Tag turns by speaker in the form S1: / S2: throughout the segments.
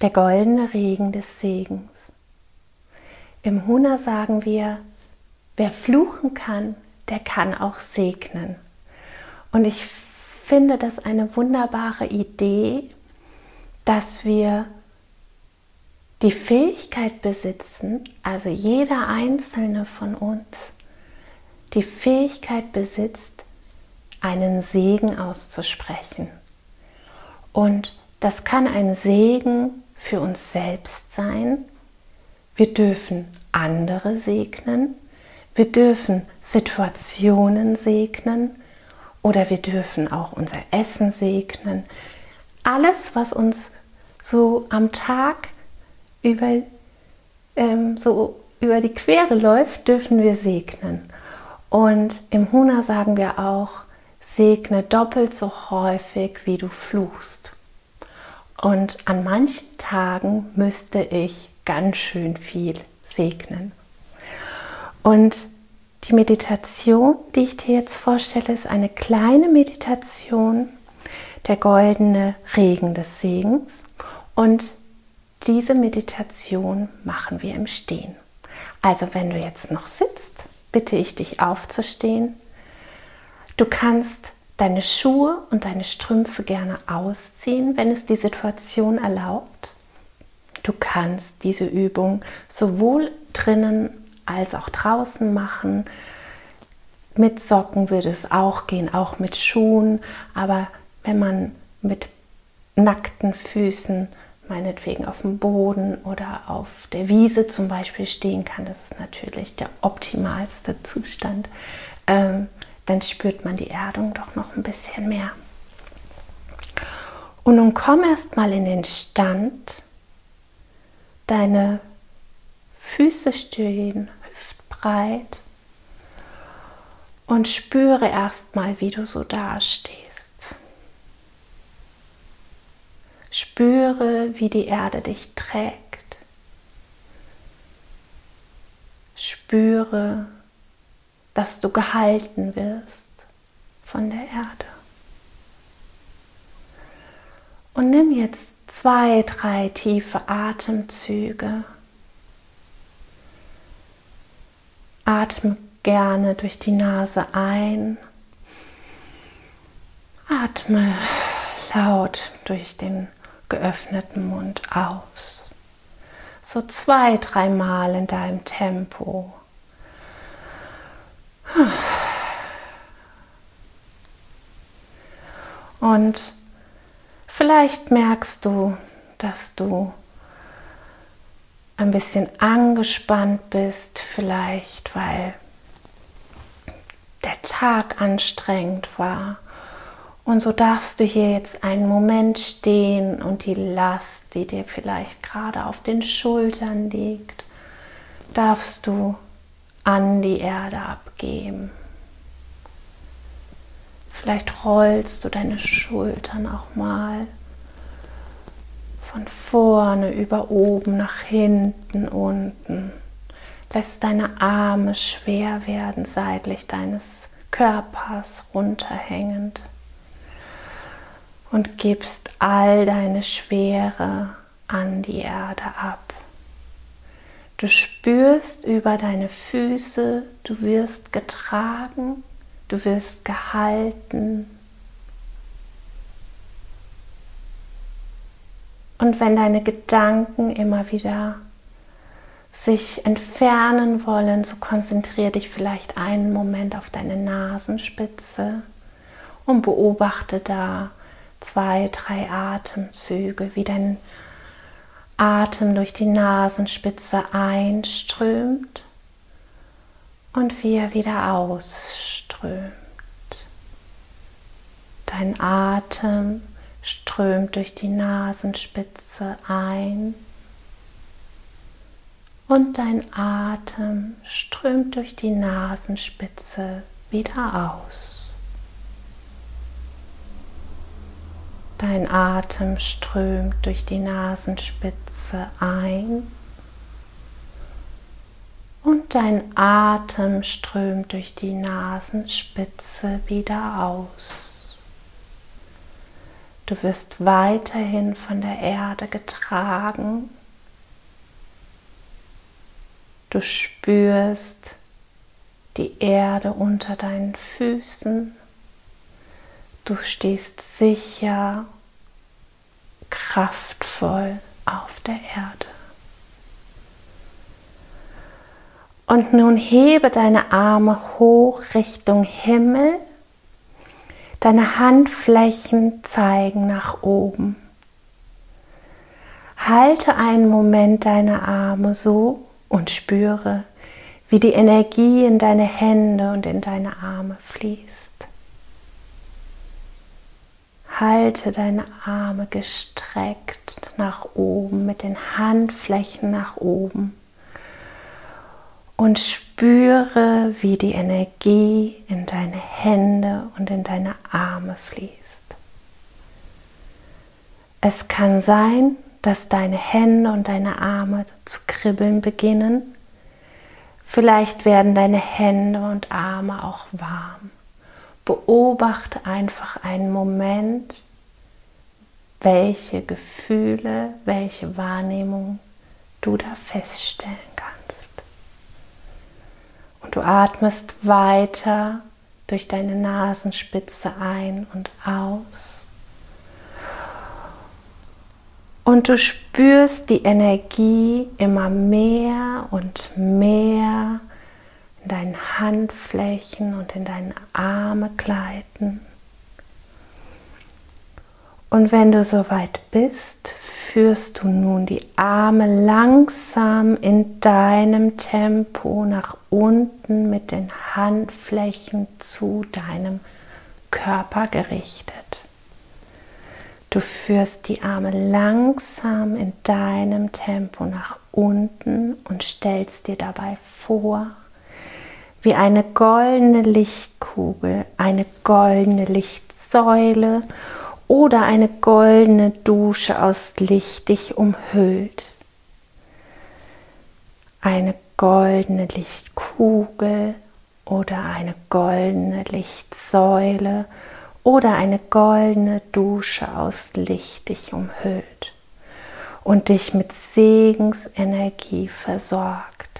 S1: der goldene Regen des Segens. Im Huna sagen wir, wer fluchen kann, der kann auch segnen. Und ich finde das eine wunderbare Idee, dass wir die Fähigkeit besitzen, also jeder einzelne von uns, die Fähigkeit besitzt, einen Segen auszusprechen. Und das kann ein Segen für uns selbst sein. Wir dürfen andere segnen. Wir dürfen Situationen segnen oder wir dürfen auch unser Essen segnen. Alles, was uns so am Tag über, ähm, so über die Quere läuft, dürfen wir segnen. Und im Huna sagen wir auch, segne doppelt so häufig, wie du fluchst. Und an manchen Tagen müsste ich ganz schön viel segnen. Und die Meditation, die ich dir jetzt vorstelle, ist eine kleine Meditation, der goldene Regen des Segens. Und diese Meditation machen wir im Stehen. Also wenn du jetzt noch sitzt, bitte ich dich aufzustehen. Du kannst deine Schuhe und deine Strümpfe gerne ausziehen, wenn es die Situation erlaubt. Du kannst diese Übung sowohl drinnen als auch draußen machen. Mit Socken würde es auch gehen, auch mit Schuhen. Aber wenn man mit nackten Füßen meinetwegen auf dem Boden oder auf der Wiese zum Beispiel stehen kann, das ist natürlich der optimalste Zustand, ähm, dann spürt man die Erdung doch noch ein bisschen mehr. Und nun komm erst mal in den Stand, deine Füße stehen hüftbreit und spüre erst mal, wie du so dastehst. Spüre, wie die Erde dich trägt. Spüre, dass du gehalten wirst von der Erde. Und nimm jetzt zwei, drei tiefe Atemzüge. Atme gerne durch die Nase ein. Atme laut durch den geöffneten Mund aus. So zwei, dreimal in deinem Tempo. Und vielleicht merkst du, dass du ein bisschen angespannt bist, vielleicht weil der Tag anstrengend war. Und so darfst du hier jetzt einen Moment stehen und die Last, die dir vielleicht gerade auf den Schultern liegt, darfst du an die Erde abgeben. Vielleicht rollst du deine Schultern auch mal von vorne über oben nach hinten unten. Lässt deine Arme schwer werden seitlich deines Körpers runterhängend und gibst all deine Schwere an die Erde ab. Du spürst über deine Füße, du wirst getragen, du wirst gehalten. Und wenn deine Gedanken immer wieder sich entfernen wollen, so konzentriere dich vielleicht einen Moment auf deine Nasenspitze und beobachte da, zwei, drei Atemzüge, wie dein Atem durch die Nasenspitze einströmt und wie er wieder ausströmt. Dein Atem strömt durch die Nasenspitze ein und dein Atem strömt durch die Nasenspitze wieder aus. Dein Atem strömt durch die Nasenspitze ein und dein Atem strömt durch die Nasenspitze wieder aus. Du wirst weiterhin von der Erde getragen. Du spürst die Erde unter deinen Füßen. Du stehst sicher, kraftvoll auf der Erde. Und nun hebe deine Arme hoch Richtung Himmel Deine Handflächen zeigen nach oben. Halte einen Moment deine Arme so und spüre, wie die Energie in deine Hände und in deine Arme fließt. Halte deine Arme gestreckt nach oben, mit den Handflächen nach oben und spüre, wie die Energie in deine Hände und in deine Arme fließt. Es kann sein, dass deine Hände und deine Arme zu kribbeln beginnen. Vielleicht werden deine Hände und Arme auch warm. Beobachte einfach einen Moment, welche Gefühle, welche Wahrnehmung du da feststellen kannst. Und du atmest weiter durch deine Nasenspitze ein und aus. Und du spürst die Energie immer mehr und mehr in deinen Handflächen und in deinen Arme gleiten. Und wenn du soweit bist, führst du nun die Arme langsam in deinem Tempo nach unten mit den Handflächen zu deinem Körper gerichtet. Du führst die Arme langsam in deinem Tempo nach unten und stellst dir dabei vor, wie eine goldene Lichtkugel, eine goldene Lichtsäule oder eine goldene Dusche aus Licht dich umhüllt. Eine goldene Lichtkugel oder eine goldene Lichtsäule oder eine goldene Dusche aus Licht dich umhüllt und dich mit Segensenergie versorgt.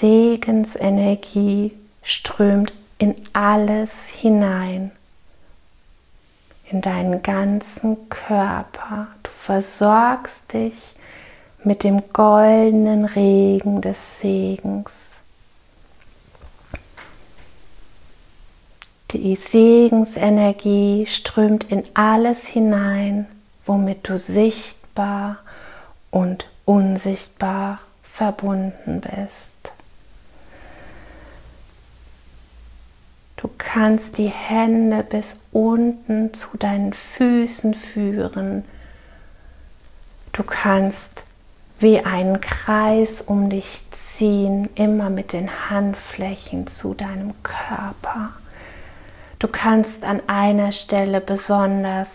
S1: Segensenergie strömt in alles hinein, in deinen ganzen Körper. Du versorgst dich mit dem goldenen Regen des Segens. Die Segensenergie strömt in alles hinein, womit du sichtbar und unsichtbar verbunden bist. Du kannst die Hände bis unten zu deinen Füßen führen. Du kannst wie einen Kreis um dich ziehen, immer mit den Handflächen zu deinem Körper. Du kannst an einer Stelle besonders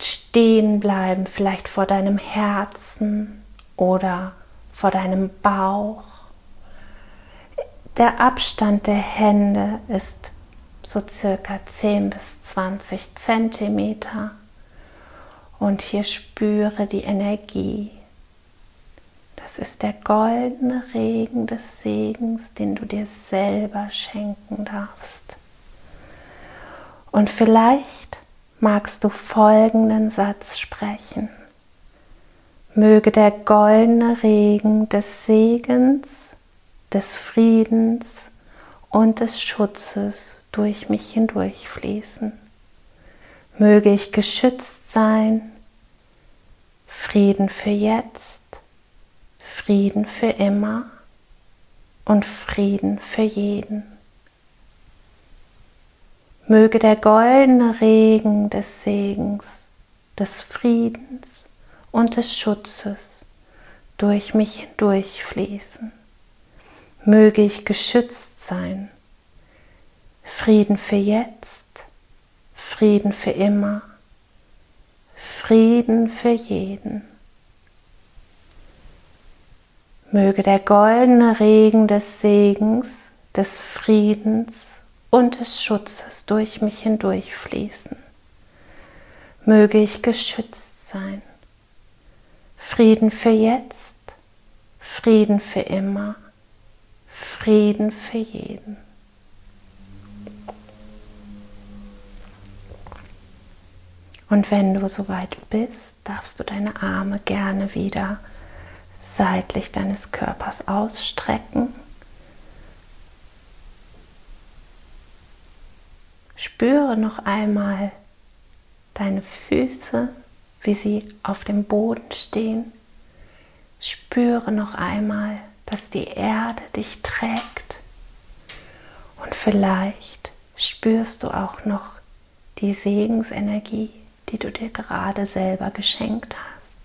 S1: stehen bleiben, vielleicht vor deinem Herzen oder vor deinem Bauch der Abstand der Hände ist so circa 10 bis 20 Zentimeter und hier spüre die Energie. Das ist der goldene Regen des Segens, den du dir selber schenken darfst. Und vielleicht magst du folgenden Satz sprechen. Möge der goldene Regen des Segens des Friedens und des Schutzes durch mich hindurch fließen. Möge ich geschützt sein, Frieden für jetzt, Frieden für immer und Frieden für jeden. Möge der goldene Regen des Segens, des Friedens und des Schutzes durch mich hindurch fließen möge ich geschützt sein. Frieden für jetzt, Frieden für immer, Frieden für jeden. Möge der goldene Regen des Segens, des Friedens und des Schutzes durch mich hindurch fließen. möge ich geschützt sein. Frieden für jetzt, Frieden für immer, Frieden für jeden. Und wenn du soweit bist, darfst du deine Arme gerne wieder seitlich deines Körpers ausstrecken. Spüre noch einmal deine Füße, wie sie auf dem Boden stehen. Spüre noch einmal, dass die Erde dich trägt. Und vielleicht spürst du auch noch die Segensenergie die du dir gerade selber geschenkt hast.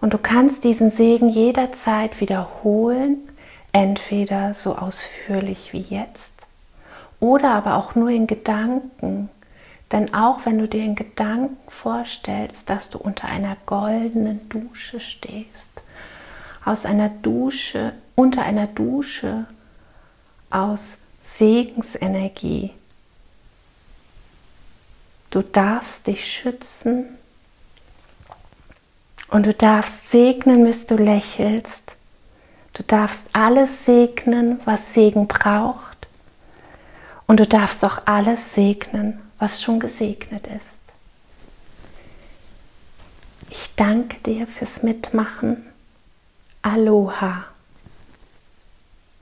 S1: Und du kannst diesen Segen jederzeit wiederholen, entweder so ausführlich wie jetzt oder aber auch nur in Gedanken. Denn auch wenn du dir in Gedanken vorstellst, dass du unter einer goldenen Dusche stehst, aus einer Dusche, unter einer Dusche aus Segensenergie, Du darfst dich schützen und du darfst segnen, bis du lächelst. Du darfst alles segnen, was Segen braucht. Und du darfst auch alles segnen, was schon gesegnet ist. Ich danke dir fürs Mitmachen. Aloha.